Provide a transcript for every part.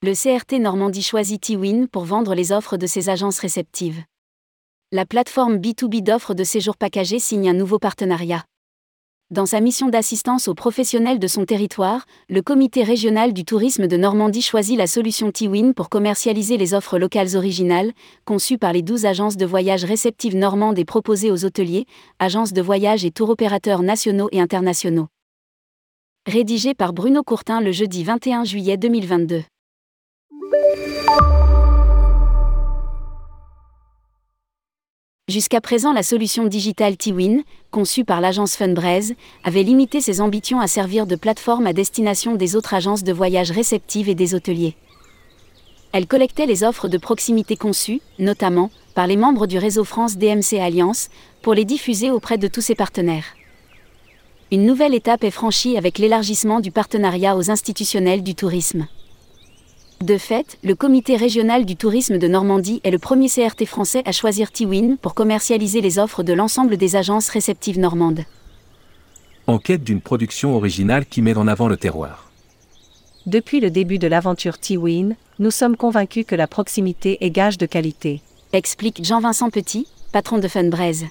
le CRT Normandie choisit T-Win pour vendre les offres de ses agences réceptives. La plateforme B2B d'offres de séjour packagés signe un nouveau partenariat. Dans sa mission d'assistance aux professionnels de son territoire, le comité régional du tourisme de Normandie choisit la solution T-Win pour commercialiser les offres locales originales, conçues par les 12 agences de voyage réceptives normandes et proposées aux hôteliers, agences de voyage et tour opérateurs nationaux et internationaux. Rédigé par Bruno Courtin le jeudi 21 juillet 2022. Jusqu'à présent, la solution digitale T-Win, conçue par l'agence Funbraise, avait limité ses ambitions à servir de plateforme à destination des autres agences de voyage réceptives et des hôteliers. Elle collectait les offres de proximité conçues, notamment, par les membres du réseau France DMC Alliance, pour les diffuser auprès de tous ses partenaires. Une nouvelle étape est franchie avec l'élargissement du partenariat aux institutionnels du tourisme. De fait, le Comité régional du tourisme de Normandie est le premier CRT français à choisir T-Win pour commercialiser les offres de l'ensemble des agences réceptives normandes. En quête d'une production originale qui met en avant le terroir. Depuis le début de l'aventure T-Win, nous sommes convaincus que la proximité est gage de qualité. Explique Jean-Vincent Petit, patron de Funbraise.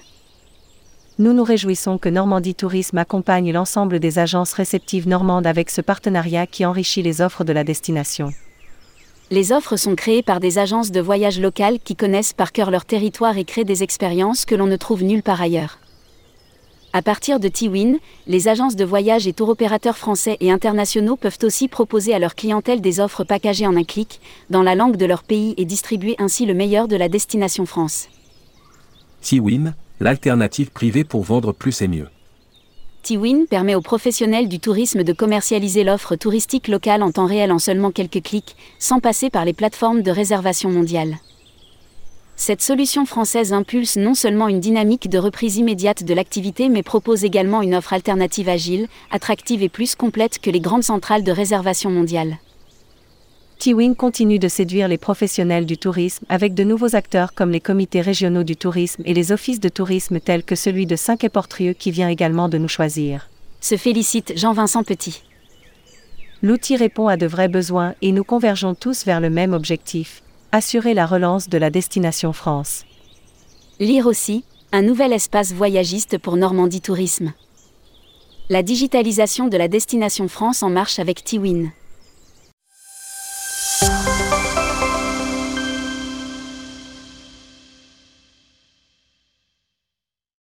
Nous nous réjouissons que Normandie Tourisme accompagne l'ensemble des agences réceptives normandes avec ce partenariat qui enrichit les offres de la destination. Les offres sont créées par des agences de voyage locales qui connaissent par cœur leur territoire et créent des expériences que l'on ne trouve nulle part ailleurs. À partir de T-Win, les agences de voyage et tour opérateurs français et internationaux peuvent aussi proposer à leur clientèle des offres packagées en un clic, dans la langue de leur pays et distribuer ainsi le meilleur de la destination France. T-Win, l'alternative privée pour vendre plus et mieux. T-Win permet aux professionnels du tourisme de commercialiser l'offre touristique locale en temps réel en seulement quelques clics, sans passer par les plateformes de réservation mondiale. Cette solution française impulse non seulement une dynamique de reprise immédiate de l'activité mais propose également une offre alternative agile, attractive et plus complète que les grandes centrales de réservation mondiale. T-Win continue de séduire les professionnels du tourisme avec de nouveaux acteurs comme les comités régionaux du tourisme et les offices de tourisme tels que celui de Saint-Quay-Portrieux qui vient également de nous choisir. Se félicite Jean-Vincent Petit. L'outil répond à de vrais besoins et nous convergeons tous vers le même objectif, assurer la relance de la destination France. Lire aussi, un nouvel espace voyagiste pour Normandie Tourisme. La digitalisation de la destination France en marche avec T-Win.